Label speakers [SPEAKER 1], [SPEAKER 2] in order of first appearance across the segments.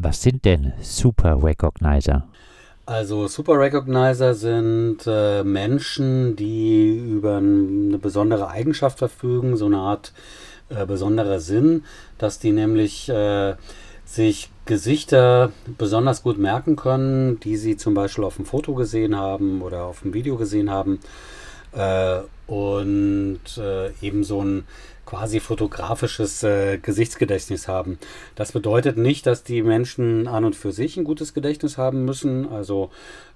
[SPEAKER 1] Was sind denn Super Recognizer?
[SPEAKER 2] Also Super Recognizer sind äh, Menschen, die über eine besondere Eigenschaft verfügen, so eine Art äh, besonderer Sinn, dass die nämlich äh, sich Gesichter besonders gut merken können, die sie zum Beispiel auf dem Foto gesehen haben oder auf dem Video gesehen haben. Äh, und äh, eben so ein quasi fotografisches äh, Gesichtsgedächtnis haben. Das bedeutet nicht, dass die Menschen an und für sich ein gutes Gedächtnis haben müssen. Also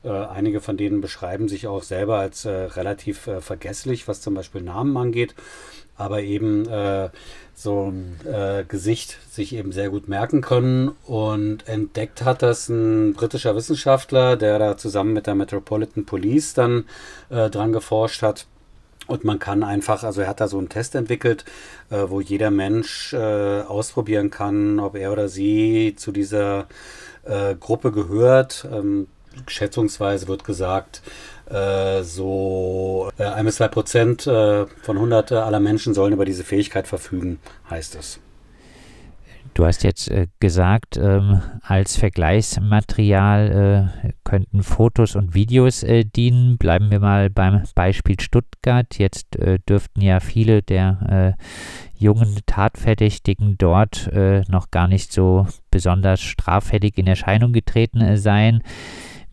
[SPEAKER 2] äh, einige von denen beschreiben sich auch selber als äh, relativ äh, vergesslich, was zum Beispiel Namen angeht. Aber eben äh, so ein äh, Gesicht sich eben sehr gut merken können. Und entdeckt hat das ein britischer Wissenschaftler, der da zusammen mit der Metropolitan Police dann dran geforscht hat und man kann einfach, also er hat da so einen Test entwickelt, äh, wo jeder Mensch äh, ausprobieren kann, ob er oder sie zu dieser äh, Gruppe gehört. Ähm, schätzungsweise wird gesagt, äh, so äh, ein bis zwei Prozent äh, von 100 aller Menschen sollen über diese Fähigkeit verfügen, heißt es.
[SPEAKER 1] Du hast jetzt äh, gesagt, ähm, als Vergleichsmaterial äh, könnten Fotos und Videos äh, dienen. Bleiben wir mal beim Beispiel Stuttgart. Jetzt äh, dürften ja viele der äh, jungen Tatverdächtigen dort äh, noch gar nicht so besonders straffällig in Erscheinung getreten sein.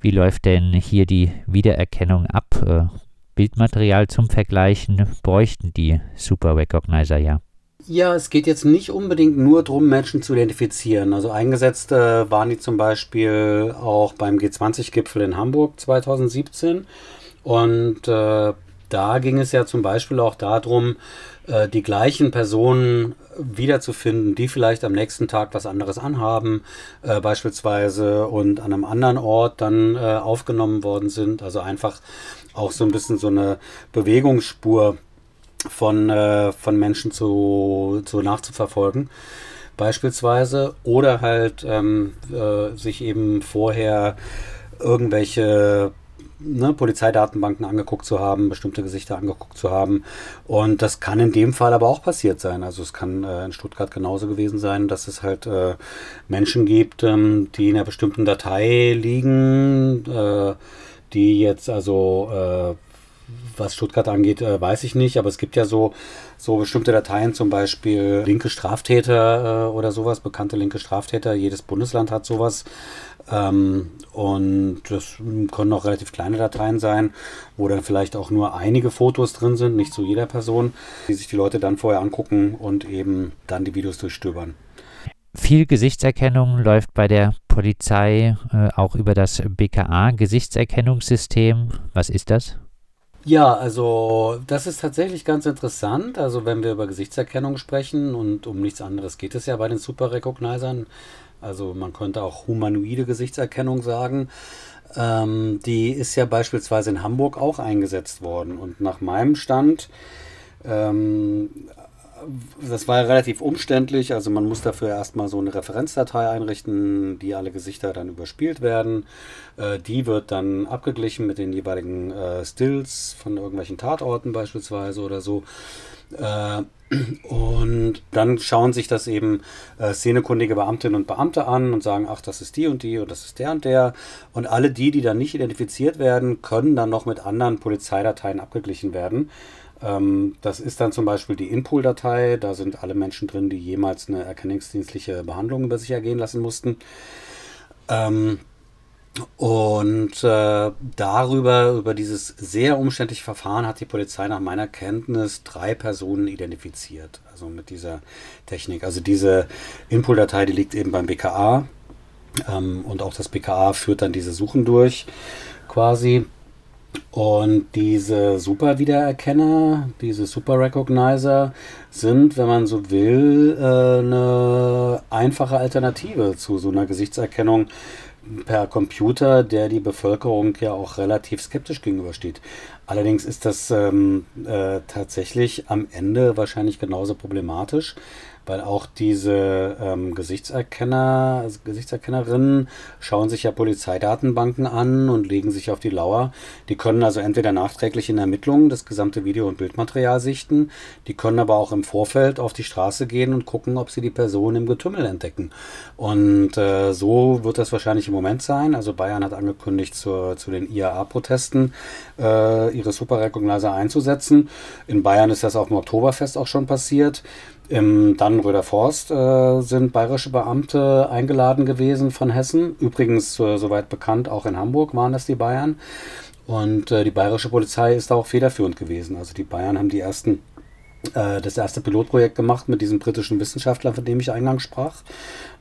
[SPEAKER 1] Wie läuft denn hier die Wiedererkennung ab? Bildmaterial zum Vergleichen bräuchten die Super Recognizer ja.
[SPEAKER 2] Ja, es geht jetzt nicht unbedingt nur darum, Menschen zu identifizieren. Also eingesetzt äh, waren die zum Beispiel auch beim G20-Gipfel in Hamburg 2017. Und äh, da ging es ja zum Beispiel auch darum, äh, die gleichen Personen wiederzufinden, die vielleicht am nächsten Tag was anderes anhaben, äh, beispielsweise und an einem anderen Ort dann äh, aufgenommen worden sind. Also einfach auch so ein bisschen so eine Bewegungsspur von, äh, von Menschen zu, zu nachzuverfolgen beispielsweise oder halt ähm, äh, sich eben vorher irgendwelche ne, Polizeidatenbanken angeguckt zu haben, bestimmte Gesichter angeguckt zu haben. Und das kann in dem Fall aber auch passiert sein. Also es kann äh, in Stuttgart genauso gewesen sein, dass es halt äh, Menschen gibt, ähm, die in einer bestimmten Datei liegen, äh, die jetzt also äh, was Stuttgart angeht, äh, weiß ich nicht, aber es gibt ja so, so bestimmte Dateien, zum Beispiel linke Straftäter äh, oder sowas, bekannte linke Straftäter. Jedes Bundesland hat sowas. Ähm, und das können auch relativ kleine Dateien sein, wo dann vielleicht auch nur einige Fotos drin sind, nicht zu jeder Person, die sich die Leute dann vorher angucken und eben dann die Videos durchstöbern.
[SPEAKER 1] Viel Gesichtserkennung läuft bei der Polizei äh, auch über das BKA-Gesichtserkennungssystem. Was ist das?
[SPEAKER 2] Ja, also das ist tatsächlich ganz interessant. Also wenn wir über Gesichtserkennung sprechen und um nichts anderes geht es ja bei den Super Recognizern. Also man könnte auch humanoide Gesichtserkennung sagen. Ähm, die ist ja beispielsweise in Hamburg auch eingesetzt worden. Und nach meinem Stand ähm, das war ja relativ umständlich. Also man muss dafür erstmal so eine Referenzdatei einrichten, die alle Gesichter dann überspielt werden. Äh, die wird dann abgeglichen mit den jeweiligen äh, Stills von irgendwelchen Tatorten beispielsweise oder so. Äh, und dann schauen sich das eben äh, szenekundige Beamtinnen und Beamte an und sagen, ach, das ist die und die und das ist der und der. Und alle die, die dann nicht identifiziert werden, können dann noch mit anderen Polizeidateien abgeglichen werden. Ähm, das ist dann zum Beispiel die Inpool-Datei. Da sind alle Menschen drin, die jemals eine erkennungsdienstliche Behandlung über sich ergehen lassen mussten. Ähm, und äh, darüber, über dieses sehr umständliche Verfahren, hat die Polizei nach meiner Kenntnis drei Personen identifiziert. Also mit dieser Technik. Also diese Inpool-Datei, die liegt eben beim BKA. Ähm, und auch das BKA führt dann diese Suchen durch, quasi. Und diese Super-Wiedererkenner, diese Super-Recognizer sind, wenn man so will, äh, eine einfache Alternative zu so einer Gesichtserkennung per Computer, der die Bevölkerung ja auch relativ skeptisch gegenübersteht. Allerdings ist das ähm, äh, tatsächlich am Ende wahrscheinlich genauso problematisch, weil auch diese ähm, Gesichtserkenner, Gesichtserkennerinnen schauen sich ja Polizeidatenbanken an und legen sich auf die Lauer. Die können also entweder nachträglich in Ermittlungen das gesamte Video- und Bildmaterial sichten, die können aber auch im Vorfeld auf die Straße gehen und gucken, ob sie die Person im Getümmel entdecken. Und äh, so wird das wahrscheinlich im Moment sein. Also Bayern hat angekündigt, zur, zu den IAA-Protesten äh, ihre Super Recognizer einzusetzen. In Bayern ist das auf dem Oktoberfest auch schon passiert. Im Dannenröder Forst äh, sind bayerische Beamte eingeladen gewesen von Hessen. Übrigens, äh, soweit bekannt, auch in Hamburg waren das die Bayern. Und äh, die bayerische Polizei ist da auch federführend gewesen. Also die Bayern haben die ersten äh, das erste Pilotprojekt gemacht mit diesem britischen Wissenschaftler, von dem ich eingangs sprach.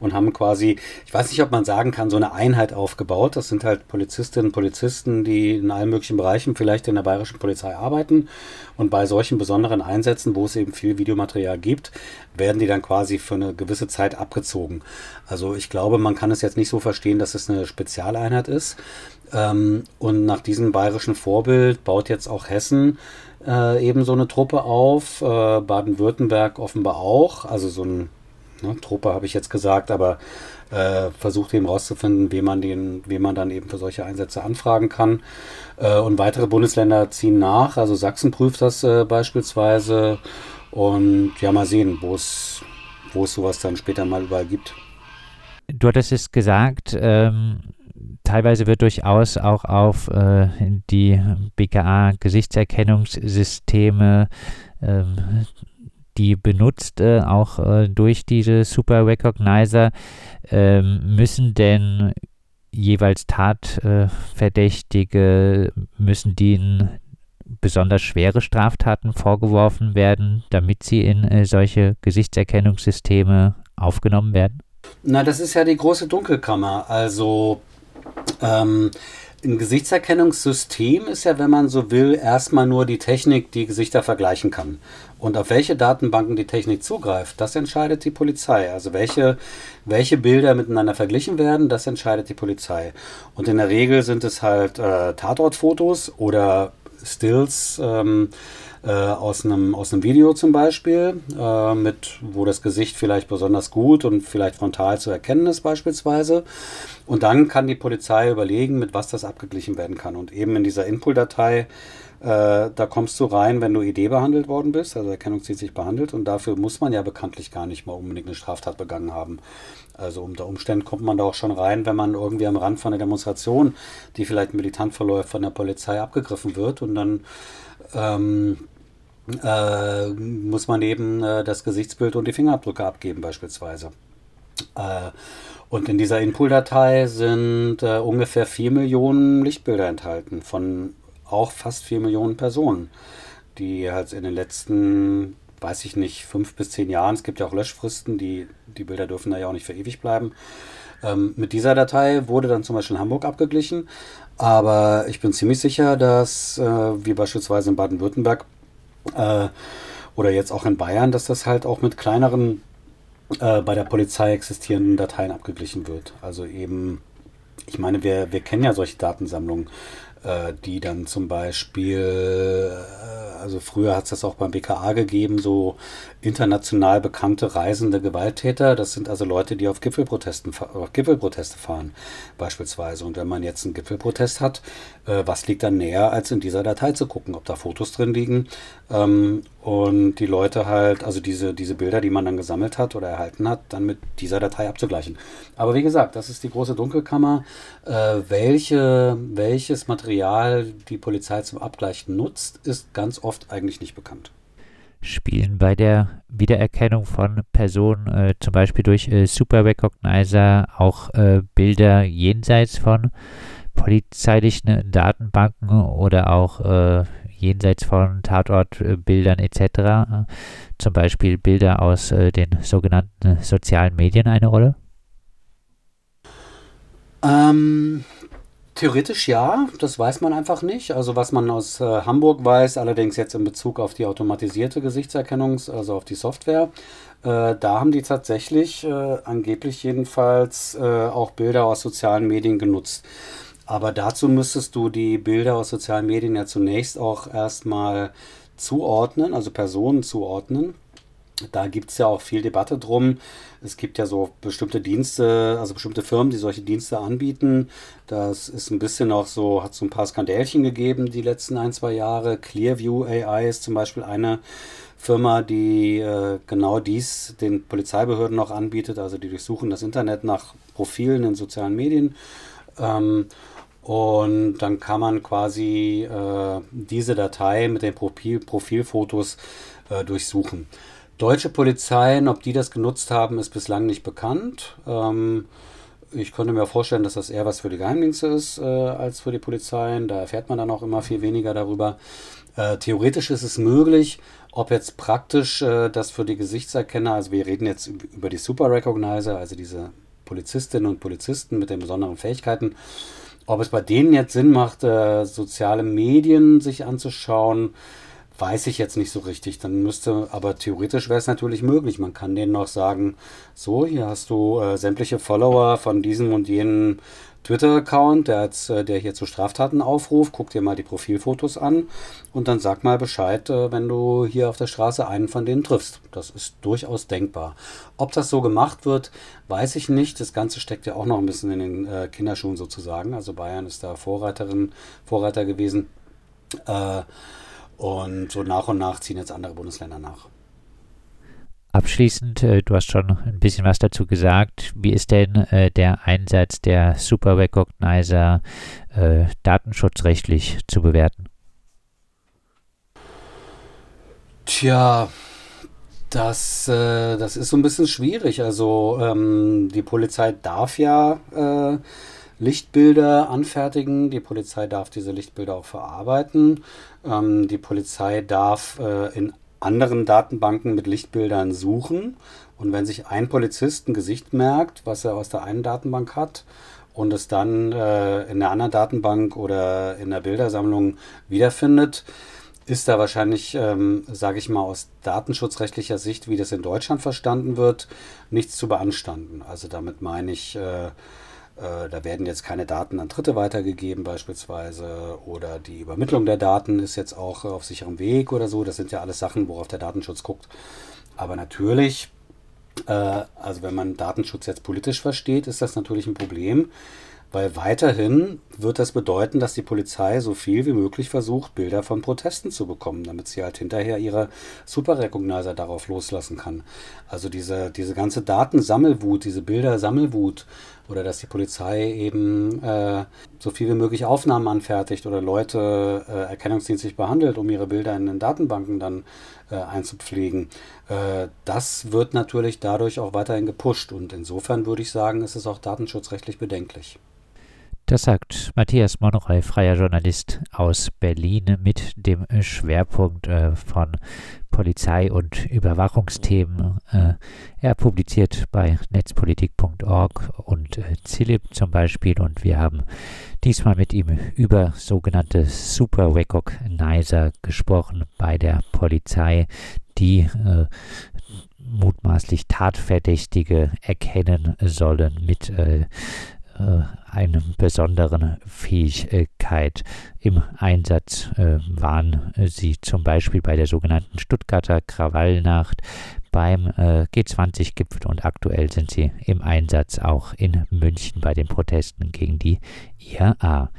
[SPEAKER 2] Und haben quasi, ich weiß nicht, ob man sagen kann, so eine Einheit aufgebaut. Das sind halt Polizistinnen und Polizisten, die in allen möglichen Bereichen vielleicht in der bayerischen Polizei arbeiten. Und bei solchen besonderen Einsätzen, wo es eben viel Videomaterial gibt, werden die dann quasi für eine gewisse Zeit abgezogen. Also ich glaube, man kann es jetzt nicht so verstehen, dass es eine Spezialeinheit ist. Ähm, und nach diesem bayerischen Vorbild baut jetzt auch Hessen äh, eben so eine Truppe auf, äh, Baden-Württemberg offenbar auch, also so eine ne, Truppe habe ich jetzt gesagt, aber äh, versucht eben rauszufinden, wie man den, wie man dann eben für solche Einsätze anfragen kann. Äh, und weitere Bundesländer ziehen nach, also Sachsen prüft das äh, beispielsweise und ja, mal sehen, wo es, wo es sowas dann später mal überall gibt.
[SPEAKER 1] Du hattest es gesagt, ähm, teilweise wird durchaus auch auf äh, die BKA-Gesichtserkennungssysteme, ähm, die benutzt, äh, auch äh, durch diese Super Recognizer, ähm, müssen denn jeweils Tatverdächtige, müssen denen besonders schwere Straftaten vorgeworfen werden, damit sie in äh, solche Gesichtserkennungssysteme aufgenommen werden?
[SPEAKER 2] Na, das ist ja die große Dunkelkammer. Also ähm, ein Gesichtserkennungssystem ist ja, wenn man so will, erstmal nur die Technik, die Gesichter vergleichen kann. Und auf welche Datenbanken die Technik zugreift, das entscheidet die Polizei. Also welche, welche Bilder miteinander verglichen werden, das entscheidet die Polizei. Und in der Regel sind es halt äh, Tatortfotos oder Stills. Ähm, äh, aus, einem, aus einem Video zum Beispiel, äh, mit, wo das Gesicht vielleicht besonders gut und vielleicht frontal zu erkennen ist beispielsweise. Und dann kann die Polizei überlegen, mit was das abgeglichen werden kann. Und eben in dieser Input-Datei, äh, da kommst du rein, wenn du ID behandelt worden bist, also erkennungsdienstlich behandelt. Und dafür muss man ja bekanntlich gar nicht mal unbedingt eine Straftat begangen haben. Also unter Umständen kommt man da auch schon rein, wenn man irgendwie am Rand von einer Demonstration, die vielleicht militant verläuft, von der Polizei abgegriffen wird. Und dann ähm, äh, muss man eben äh, das Gesichtsbild und die Fingerabdrücke abgeben beispielsweise. Äh, und in dieser Inpool-Datei sind äh, ungefähr 4 Millionen Lichtbilder enthalten von auch fast 4 Millionen Personen, die halt in den letzten, weiß ich nicht, 5 bis 10 Jahren, es gibt ja auch Löschfristen, die, die Bilder dürfen da ja auch nicht für ewig bleiben. Ähm, mit dieser Datei wurde dann zum Beispiel in Hamburg abgeglichen, aber ich bin ziemlich sicher, dass, äh, wie beispielsweise in Baden-Württemberg, äh, oder jetzt auch in Bayern, dass das halt auch mit kleineren äh, bei der Polizei existierenden Dateien abgeglichen wird. Also eben, ich meine, wir, wir kennen ja solche Datensammlungen, äh, die dann zum Beispiel, äh, also früher hat es das auch beim BKA gegeben, so international bekannte reisende Gewalttäter. Das sind also Leute, die auf Gipfelprotesten, auf Gipfelproteste fahren, beispielsweise. Und wenn man jetzt einen Gipfelprotest hat, äh, was liegt dann näher, als in dieser Datei zu gucken, ob da Fotos drin liegen ähm, und die Leute halt, also diese, diese Bilder, die man dann gesammelt hat oder erhalten hat, dann mit dieser Datei abzugleichen. Aber wie gesagt, das ist die große Dunkelkammer. Äh, welche, welches Material die Polizei zum Abgleichen nutzt, ist ganz oft eigentlich nicht bekannt
[SPEAKER 1] spielen bei der Wiedererkennung von Personen, äh, zum Beispiel durch äh, Super Recognizer, auch äh, Bilder jenseits von polizeilichen Datenbanken oder auch äh, jenseits von Tatortbildern etc. Zum Beispiel Bilder aus äh, den sogenannten sozialen Medien eine Rolle?
[SPEAKER 2] Ähm, Theoretisch ja, das weiß man einfach nicht. Also was man aus äh, Hamburg weiß, allerdings jetzt in Bezug auf die automatisierte Gesichtserkennung, also auf die Software, äh, da haben die tatsächlich, äh, angeblich jedenfalls, äh, auch Bilder aus sozialen Medien genutzt. Aber dazu müsstest du die Bilder aus sozialen Medien ja zunächst auch erstmal zuordnen, also Personen zuordnen. Da gibt es ja auch viel Debatte drum. Es gibt ja so bestimmte Dienste, also bestimmte Firmen, die solche Dienste anbieten. Das ist ein bisschen auch so, hat so ein paar Skandälchen gegeben die letzten ein, zwei Jahre. Clearview AI ist zum Beispiel eine Firma, die äh, genau dies den Polizeibehörden noch anbietet. Also die durchsuchen das Internet nach Profilen in sozialen Medien. Ähm, und dann kann man quasi äh, diese Datei mit den Profil Profilfotos äh, durchsuchen. Deutsche Polizeien, ob die das genutzt haben, ist bislang nicht bekannt. Ähm, ich könnte mir vorstellen, dass das eher was für die Geheimdienste ist äh, als für die Polizeien. Da erfährt man dann auch immer viel weniger darüber. Äh, theoretisch ist es möglich, ob jetzt praktisch äh, das für die Gesichtserkenner, also wir reden jetzt über die Super Recognizer, also diese Polizistinnen und Polizisten mit den besonderen Fähigkeiten, ob es bei denen jetzt Sinn macht, äh, soziale Medien sich anzuschauen, weiß ich jetzt nicht so richtig. Dann müsste, aber theoretisch wäre es natürlich möglich. Man kann denen noch sagen, so, hier hast du äh, sämtliche Follower von diesem und jenem Twitter-Account, der, äh, der hier zu Straftaten aufruft. Guck dir mal die Profilfotos an und dann sag mal Bescheid, äh, wenn du hier auf der Straße einen von denen triffst. Das ist durchaus denkbar. Ob das so gemacht wird, weiß ich nicht. Das Ganze steckt ja auch noch ein bisschen in den äh, Kinderschuhen sozusagen. Also Bayern ist da Vorreiterin, Vorreiter gewesen. Und so nach und nach ziehen jetzt andere Bundesländer nach.
[SPEAKER 1] Abschließend, äh, du hast schon ein bisschen was dazu gesagt. Wie ist denn äh, der Einsatz der Super Recognizer äh, datenschutzrechtlich zu bewerten?
[SPEAKER 2] Tja, das, das ist so ein bisschen schwierig. Also ähm, die Polizei darf ja Lichtbilder anfertigen. Die Polizei darf diese Lichtbilder auch verarbeiten. Ähm, die Polizei darf in anderen Datenbanken mit Lichtbildern suchen. Und wenn sich ein Polizist ein Gesicht merkt, was er aus der einen Datenbank hat, und es dann äh, in der anderen Datenbank oder in der Bildersammlung wiederfindet, ist da wahrscheinlich, ähm, sage ich mal, aus datenschutzrechtlicher Sicht, wie das in Deutschland verstanden wird, nichts zu beanstanden. Also damit meine ich, äh, da werden jetzt keine Daten an Dritte weitergegeben beispielsweise oder die Übermittlung der Daten ist jetzt auch auf sicherem Weg oder so. Das sind ja alles Sachen, worauf der Datenschutz guckt. Aber natürlich, äh, also wenn man Datenschutz jetzt politisch versteht, ist das natürlich ein Problem, weil weiterhin wird das bedeuten, dass die Polizei so viel wie möglich versucht, Bilder von Protesten zu bekommen, damit sie halt hinterher ihre Super-Recognizer darauf loslassen kann. Also diese, diese ganze Datensammelwut, diese Bildersammelwut oder dass die Polizei eben äh, so viel wie möglich Aufnahmen anfertigt oder Leute äh, erkennungsdienstlich behandelt, um ihre Bilder in den Datenbanken dann äh, einzupflegen. Äh, das wird natürlich dadurch auch weiterhin gepusht und insofern würde ich sagen, ist es auch datenschutzrechtlich bedenklich.
[SPEAKER 1] Das sagt Matthias Monroy, freier Journalist aus Berlin mit dem Schwerpunkt äh, von Polizei- und Überwachungsthemen. Äh, er publiziert bei netzpolitik.org und äh, Zilip zum Beispiel und wir haben diesmal mit ihm über sogenannte Super Recognizer gesprochen bei der Polizei, die äh, mutmaßlich Tatverdächtige erkennen sollen mit äh, äh, einer besonderen Fähigkeit im Einsatz äh, waren sie zum Beispiel bei der sogenannten Stuttgarter Krawallnacht, beim äh, G20-Gipfel und aktuell sind sie im Einsatz auch in München bei den Protesten gegen die IAA.